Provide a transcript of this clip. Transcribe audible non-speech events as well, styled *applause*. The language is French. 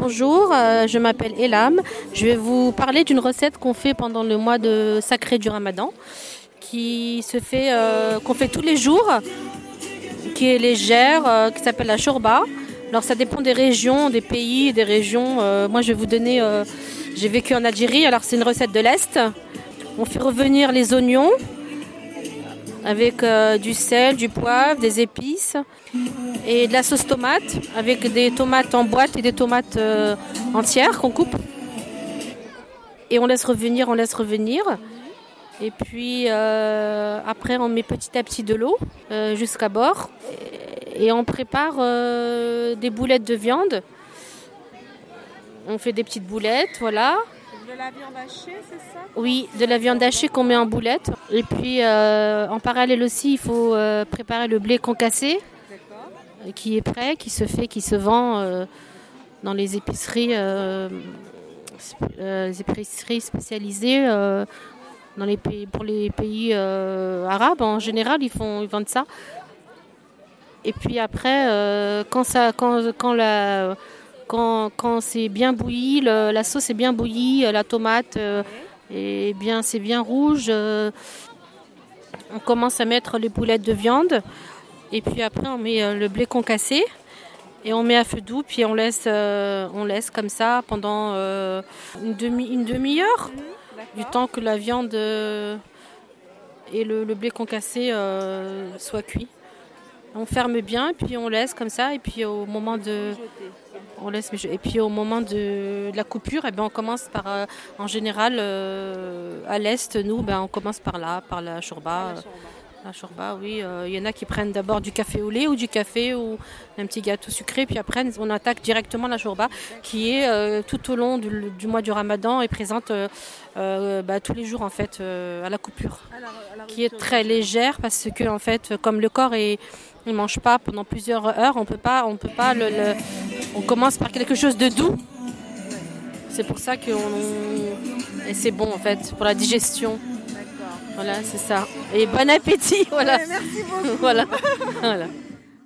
bonjour, euh, je m'appelle Elam. Je vais vous parler d'une recette qu'on fait pendant le mois de sacré du Ramadan, qui se fait, euh, qu'on fait tous les jours, qui est légère, euh, qui s'appelle la shorba. Alors ça dépend des régions, des pays, des régions. Moi je vais vous donner, j'ai vécu en Algérie, alors c'est une recette de l'Est. On fait revenir les oignons avec du sel, du poivre, des épices et de la sauce tomate avec des tomates en boîte et des tomates euh, entières qu'on coupe. Et on laisse revenir, on laisse revenir. Et puis euh, après on met petit à petit de l'eau euh, jusqu'à bord et, on prépare des boulettes de viande. On fait des petites boulettes, voilà. De la viande hachée, c'est ça? Oui, de la viande hachée qu'on met en boulettes. Et puis en parallèle aussi, il faut préparer le blé concassé qui est prêt, qui se fait, qui se vend euh, dans les épiceries, euh, euh, épiceries spécialisées euh, dans les pays, pour les pays euh, arabes en général, ils font, ils vendent ça. Et puis après, euh, quand quand, quand quand, quand c'est bien bouilli, la sauce est bien bouillie, euh, la tomate euh, est bien, c'est bien rouge. euh, on commence à mettre les boulettes de viande et puis après on met euh, le blé concassé et on met à feu doux puis on laisse, euh, on laisse comme ça pendant euh, une demi, une demi-heure. Du temps que la viande et le, le blé concassé euh, soient cuits. On ferme bien puis on laisse comme ça et puis au moment de on laisse et puis au moment de, de la coupure eh ben, on commence par en général à l'est nous ben, on commence par là par la shorba euh, la shorba oui Euh, il y en a qui prennent d'abord du café au lait ou du café ou un petit gâteau sucré puis après on attaque directement la shorba qui est euh, tout au long du, du mois du ramadan et présente euh, euh, bah, tous les jours en fait euh, à la coupure qui est très légère parce que en fait comme le corps est il mange pas pendant plusieurs heures on peut pas on peut pas le, le- on commence par quelque chose de doux c'est pour ça que on- et c'est bon en fait pour la digestion. Voilà c'est ça. Et bon appétit voilà. Ouais, merci beaucoup. *laughs* voilà. Voilà